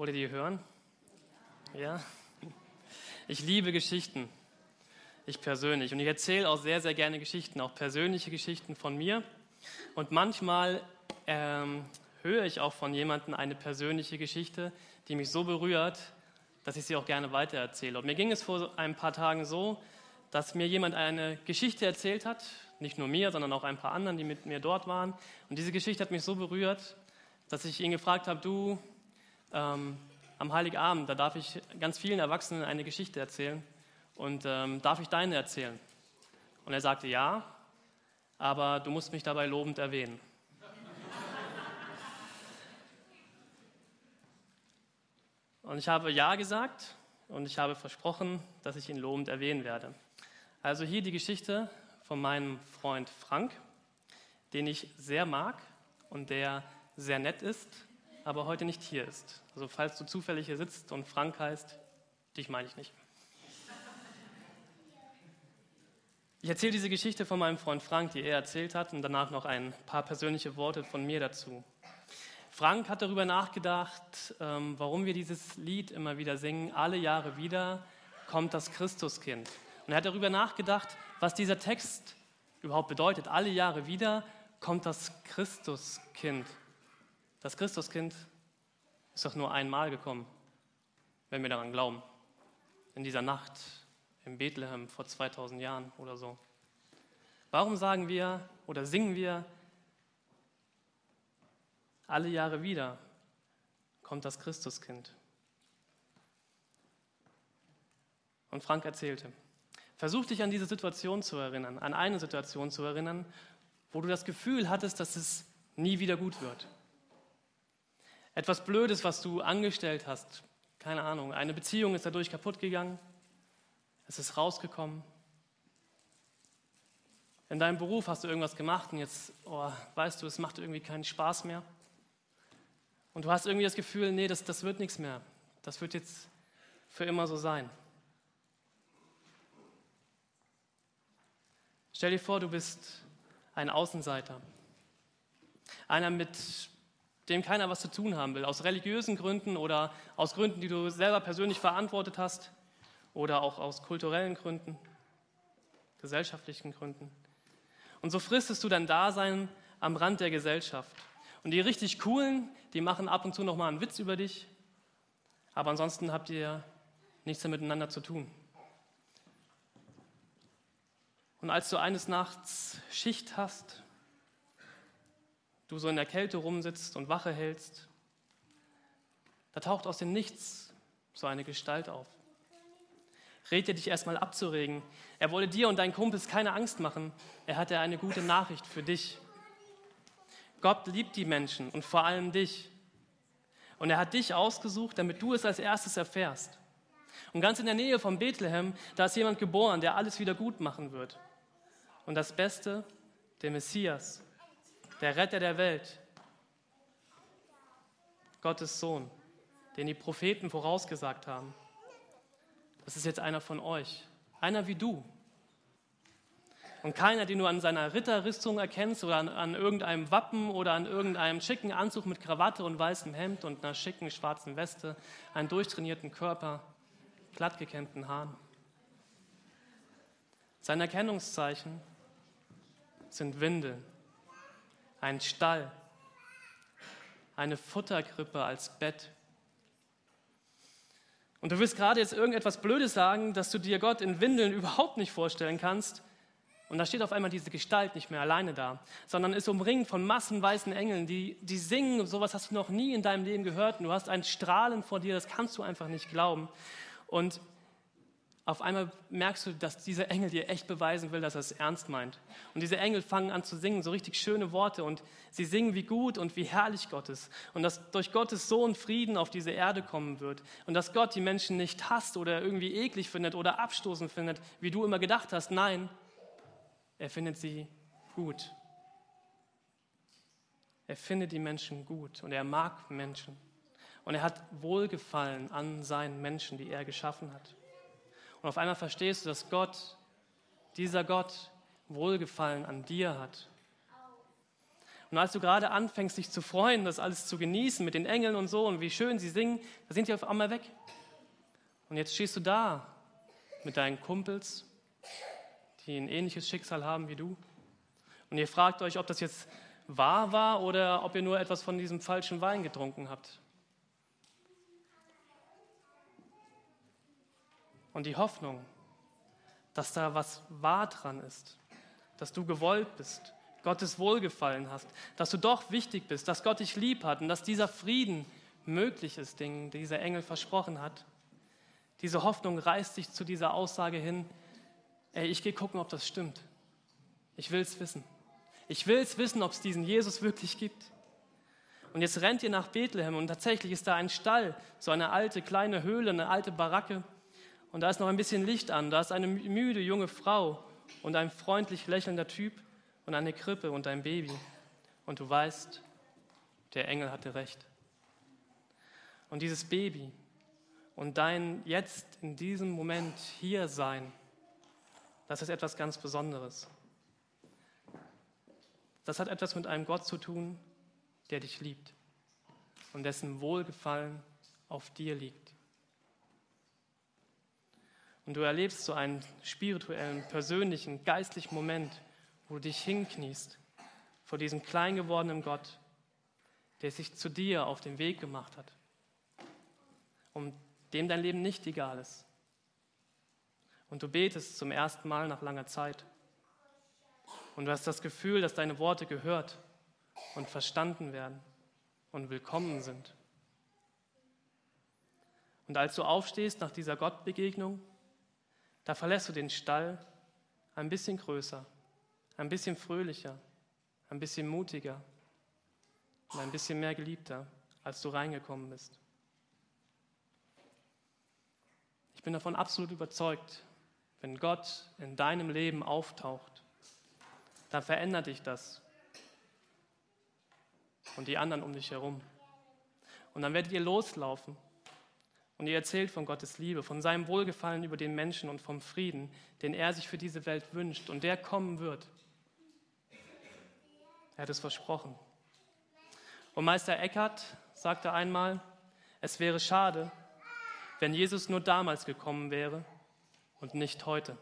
Wollt ihr die hören? Ja? Ich liebe Geschichten. Ich persönlich. Und ich erzähle auch sehr, sehr gerne Geschichten, auch persönliche Geschichten von mir. Und manchmal ähm, höre ich auch von jemandem eine persönliche Geschichte, die mich so berührt, dass ich sie auch gerne weitererzähle. Und mir ging es vor ein paar Tagen so, dass mir jemand eine Geschichte erzählt hat, nicht nur mir, sondern auch ein paar anderen, die mit mir dort waren. Und diese Geschichte hat mich so berührt, dass ich ihn gefragt habe, du, ähm, am Heiligabend, da darf ich ganz vielen Erwachsenen eine Geschichte erzählen und ähm, darf ich deine erzählen? Und er sagte, ja, aber du musst mich dabei lobend erwähnen. Und ich habe Ja gesagt und ich habe versprochen, dass ich ihn lobend erwähnen werde. Also hier die Geschichte von meinem Freund Frank, den ich sehr mag und der sehr nett ist, aber heute nicht hier ist. Also falls du zufällig hier sitzt und Frank heißt, dich meine ich nicht. Ich erzähle diese Geschichte von meinem Freund Frank, die er erzählt hat, und danach noch ein paar persönliche Worte von mir dazu. Frank hat darüber nachgedacht, ähm, warum wir dieses Lied immer wieder singen. Alle Jahre wieder kommt das Christuskind. Und er hat darüber nachgedacht, was dieser Text überhaupt bedeutet. Alle Jahre wieder kommt das Christuskind. Das Christuskind ist doch nur einmal gekommen, wenn wir daran glauben. In dieser Nacht in Bethlehem vor 2000 Jahren oder so. Warum sagen wir oder singen wir alle Jahre wieder kommt das Christuskind? Und Frank erzählte, versuch dich an diese Situation zu erinnern, an eine Situation zu erinnern, wo du das Gefühl hattest, dass es nie wieder gut wird. Etwas Blödes, was du angestellt hast, keine Ahnung, eine Beziehung ist dadurch kaputt gegangen, es ist rausgekommen. In deinem Beruf hast du irgendwas gemacht und jetzt, oh, weißt du, es macht irgendwie keinen Spaß mehr. Und du hast irgendwie das Gefühl, nee, das, das wird nichts mehr. Das wird jetzt für immer so sein. Stell dir vor, du bist ein Außenseiter. Einer mit dem keiner was zu tun haben will, aus religiösen Gründen oder aus Gründen, die du selber persönlich verantwortet hast oder auch aus kulturellen Gründen, gesellschaftlichen Gründen. Und so fristest du dein Dasein am Rand der Gesellschaft. Und die richtig coolen, die machen ab und zu noch mal einen Witz über dich, aber ansonsten habt ihr nichts mehr miteinander zu tun. Und als du eines Nachts Schicht hast du so in der Kälte rumsitzt und Wache hältst, da taucht aus dem Nichts so eine Gestalt auf. Dir dich erstmal abzuregen. Er wolle dir und deinen Kumpels keine Angst machen. Er hatte eine gute Nachricht für dich. Gott liebt die Menschen und vor allem dich. Und er hat dich ausgesucht, damit du es als erstes erfährst. Und ganz in der Nähe von Bethlehem, da ist jemand geboren, der alles wieder gut machen wird. Und das Beste, der Messias, der Retter der Welt, Gottes Sohn, den die Propheten vorausgesagt haben. Das ist jetzt einer von euch, einer wie du. Und keiner, den du an seiner Ritterrüstung erkennst oder an, an, irgendeinem Wappen oder an irgendeinem schicken Anzug mit Krawatte und weißem Hemd und einer schicken schwarzen Weste, einen durchtrainierten Körper, glatt gekämmten Haaren. Sein Erkennungszeichen sind Windeln ein Stall, eine Futterkrippe als Bett. Und du wirst gerade jetzt irgendetwas Blödes sagen, dass du dir Gott in Windeln überhaupt nicht vorstellen kannst. Und da steht auf einmal diese Gestalt nicht mehr alleine da, sondern ist umringt von massenweißen Engeln, die, die singen. Sowas hast du noch nie in deinem Leben gehört. Und du hast ein Strahlen vor dir, das kannst du einfach nicht glauben. Und auf einmal merkst du, dass dieser Engel dir echt beweisen will, dass er es ernst meint. Und diese Engel fangen an zu singen, so richtig schöne Worte. Und sie singen, wie gut und wie herrlich Gott ist. Und dass durch Gottes Sohn Frieden auf diese Erde kommen wird. Und dass Gott die Menschen nicht hasst oder irgendwie eklig findet oder abstoßend findet, wie du immer gedacht hast. Nein, er findet sie gut. Er findet die Menschen gut und er mag Menschen. Und er hat Wohlgefallen an seinen Menschen, die er geschaffen hat. Und auf einmal verstehst du, dass Gott, dieser Gott, Wohlgefallen an dir hat. Und als du gerade anfängst, dich zu freuen, das alles zu genießen mit den Engeln und so und wie schön sie singen, da sind die auf einmal weg. Und jetzt stehst du da mit deinen Kumpels, die ein ähnliches Schicksal haben wie du. Und ihr fragt euch, ob das jetzt wahr war oder ob ihr nur etwas von diesem falschen Wein getrunken habt. Und die Hoffnung, dass da was wahr dran ist, dass du gewollt bist, Gottes Wohlgefallen hast, dass du doch wichtig bist, dass Gott dich lieb hat und dass dieser Frieden möglich ist, den dieser Engel versprochen hat. Diese Hoffnung reißt dich zu dieser Aussage hin, ey, ich gehe gucken, ob das stimmt. Ich will es wissen. Ich will es wissen, ob es diesen Jesus wirklich gibt. Und jetzt rennt ihr nach Bethlehem und tatsächlich ist da ein Stall, so eine alte kleine Höhle, eine alte Baracke. Und da ist noch ein bisschen Licht an. Da ist eine müde junge Frau und ein freundlich lächelnder Typ und eine Krippe und ein Baby. Und du weißt, der Engel hatte recht. Und dieses Baby und dein jetzt in diesem Moment hier sein, das ist etwas ganz Besonderes. Das hat etwas mit einem Gott zu tun, der dich liebt und dessen Wohlgefallen auf dir liegt. Und du erlebst so einen spirituellen, persönlichen, geistlichen Moment, wo du dich hinkniest vor diesem klein gewordenen Gott, der sich zu dir auf den Weg gemacht hat, um dem dein Leben nicht egal ist. Und du betest zum ersten Mal nach langer Zeit. Und du hast das Gefühl, dass deine Worte gehört und verstanden werden und willkommen sind. Und als du aufstehst nach dieser Gottbegegnung, da verlässt du den Stall ein bisschen größer, ein bisschen fröhlicher, ein bisschen mutiger und ein bisschen mehr geliebter, als du reingekommen bist. Ich bin davon absolut überzeugt, wenn Gott in deinem Leben auftaucht, dann verändert dich das und die anderen um dich herum. Und dann werdet ihr loslaufen und ihr erzählt von Gottes Liebe, von seinem Wohlgefallen über den Menschen und vom Frieden, den er sich für diese Welt wünscht und der kommen wird. Er hat es versprochen. Und Meister Eckhart sagte einmal, es wäre schade, wenn Jesus nur damals gekommen wäre und nicht heute.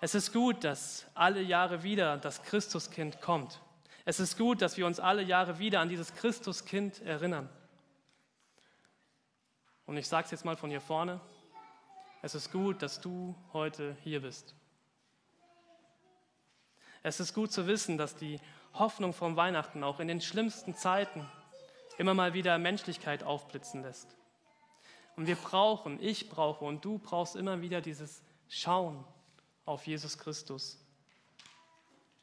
Es ist gut, dass alle Jahre wieder das Christuskind kommt. Es ist gut, dass wir uns alle Jahre wieder an dieses Christuskind erinnern. Und ich sage es jetzt mal von hier vorne, es ist gut, dass du heute hier bist. Es ist gut zu wissen, dass die Hoffnung vom Weihnachten auch in den schlimmsten Zeiten immer mal wieder Menschlichkeit aufblitzen lässt. Und wir brauchen, ich brauche und du brauchst immer wieder dieses Schauen auf Jesus Christus,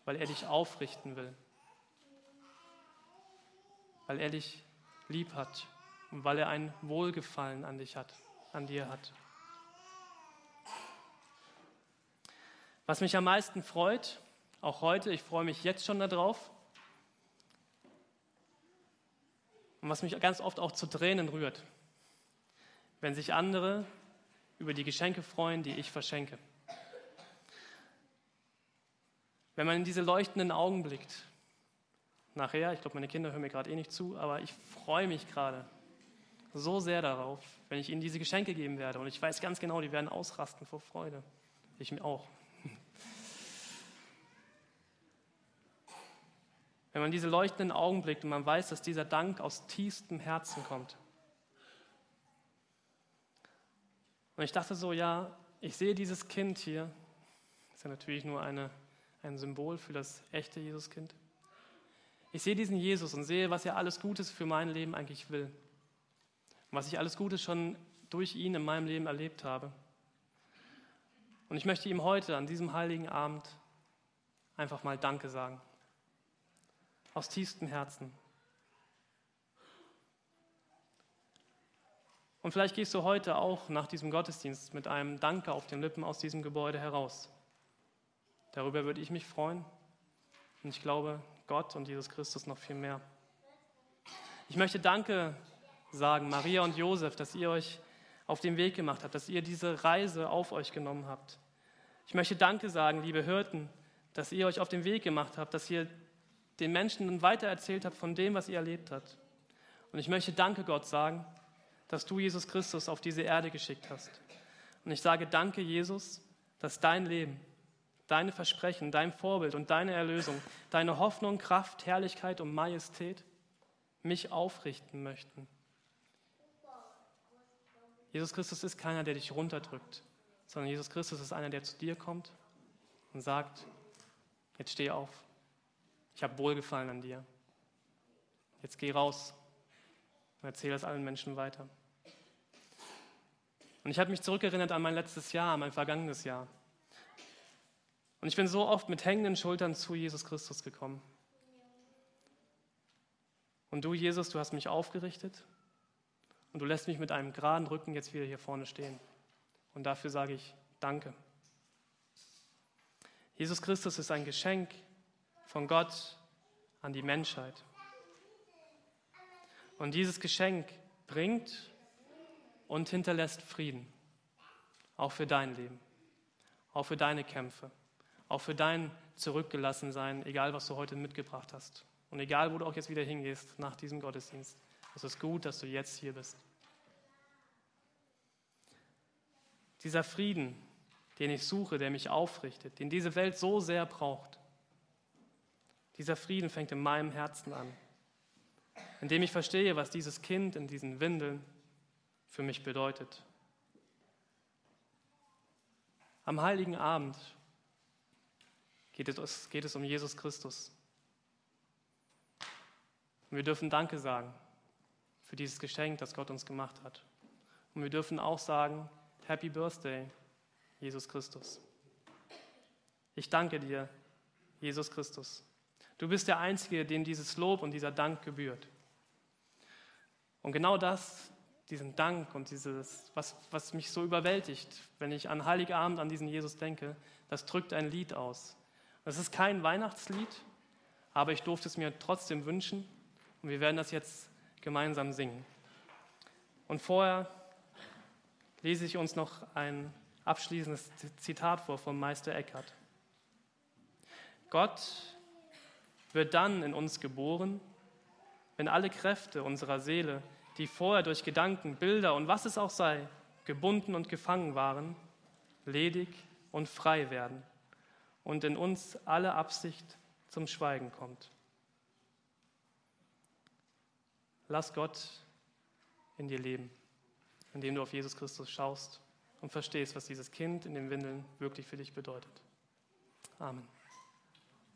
weil er dich aufrichten will, weil er dich lieb hat und weil er ein Wohlgefallen an dich hat, an dir hat. Was mich am meisten freut, auch heute, ich freue mich jetzt schon darauf, und was mich ganz oft auch zu Tränen rührt, wenn sich andere über die Geschenke freuen, die ich verschenke. Wenn man in diese leuchtenden Augen blickt, nachher, ich glaube, meine Kinder hören mir gerade eh nicht zu, aber ich freue mich gerade so sehr darauf, wenn ich ihnen diese Geschenke geben werde. Und ich weiß ganz genau, die werden ausrasten vor Freude. Ich mir auch. Wenn man diese leuchtenden Augen blickt und man weiß, dass dieser Dank aus tiefstem Herzen kommt. Und ich dachte so, ja, ich sehe dieses Kind hier, das ist ja natürlich nur eine, ein Symbol für das echte Jesuskind. Ich sehe diesen Jesus und sehe, was er alles Gutes für mein Leben eigentlich will. Was ich alles Gutes schon durch ihn in meinem Leben erlebt habe. Und ich möchte ihm heute an diesem heiligen Abend einfach mal Danke sagen aus tiefstem Herzen. Und vielleicht gehst du heute auch nach diesem Gottesdienst mit einem Danke auf den Lippen aus diesem Gebäude heraus. Darüber würde ich mich freuen. Und ich glaube, Gott und Jesus Christus noch viel mehr. Ich möchte Danke sagen, Maria und Josef, dass ihr euch auf den Weg gemacht habt, dass ihr diese Reise auf euch genommen habt. Ich möchte Danke sagen, liebe Hirten, dass ihr euch auf den Weg gemacht habt, dass ihr den Menschen weitererzählt habt von dem, was ihr erlebt habt. Und ich möchte Danke Gott sagen, dass du Jesus Christus auf diese Erde geschickt hast. Und ich sage Danke, Jesus, dass dein Leben, deine Versprechen, dein Vorbild und deine Erlösung, deine Hoffnung, Kraft, Herrlichkeit und Majestät mich aufrichten möchten. Jesus Christus ist keiner, der dich runterdrückt, sondern Jesus Christus ist einer, der zu dir kommt und sagt, jetzt steh auf. Ich habe Wohlgefallen an dir. Jetzt geh raus und erzähle das allen Menschen weiter. Und ich habe mich zurückerinnert an mein letztes Jahr, an mein vergangenes Jahr. Und ich bin so oft mit hängenden Schultern zu Jesus Christus gekommen. Und du, Jesus, du hast mich aufgerichtet und du lässt mich mit einem geraden Rücken jetzt wieder hier vorne stehen. Und dafür sage ich Danke. Jesus Christus ist ein Geschenk von Gott an die Menschheit. Und dieses Geschenk bringt und hinterlässt Frieden, auch für dein Leben, auch für deine Kämpfe, auch für dein Zurückgelassensein, egal was du heute mitgebracht hast. Und egal, wo du auch jetzt wieder hingehst nach diesem Gottesdienst. Es ist gut, dass du jetzt hier bist. Dieser Frieden, den ich suche, der mich aufrichtet, den diese Welt so sehr braucht, dieser Frieden fängt in meinem Herzen an, indem ich verstehe, was dieses Kind in diesen Windeln für mich bedeutet. Am heiligen Abend geht es, geht es um Jesus Christus. Und wir dürfen Danke sagen für dieses Geschenk, das Gott uns gemacht hat. Und wir dürfen auch sagen, Happy Birthday, Jesus Christus. Ich danke dir, Jesus Christus. Du bist der Einzige, dem dieses Lob und dieser Dank gebührt. Und genau das, diesen Dank und dieses, was, was mich so überwältigt, wenn ich an Heiligabend an diesen Jesus denke, das drückt ein Lied aus. Das ist kein Weihnachtslied, aber ich durfte es mir trotzdem wünschen und wir werden das jetzt gemeinsam singen. Und vorher lese ich uns noch ein abschließendes Zitat vor vom Meister Eckhart. Gott wird dann in uns geboren, wenn alle Kräfte unserer Seele, die vorher durch Gedanken, Bilder und was es auch sei, gebunden und gefangen waren, ledig und frei werden und in uns alle Absicht zum Schweigen kommt. Lass Gott in dir leben, indem du auf Jesus Christus schaust und verstehst, was dieses Kind in den Windeln wirklich für dich bedeutet. Amen.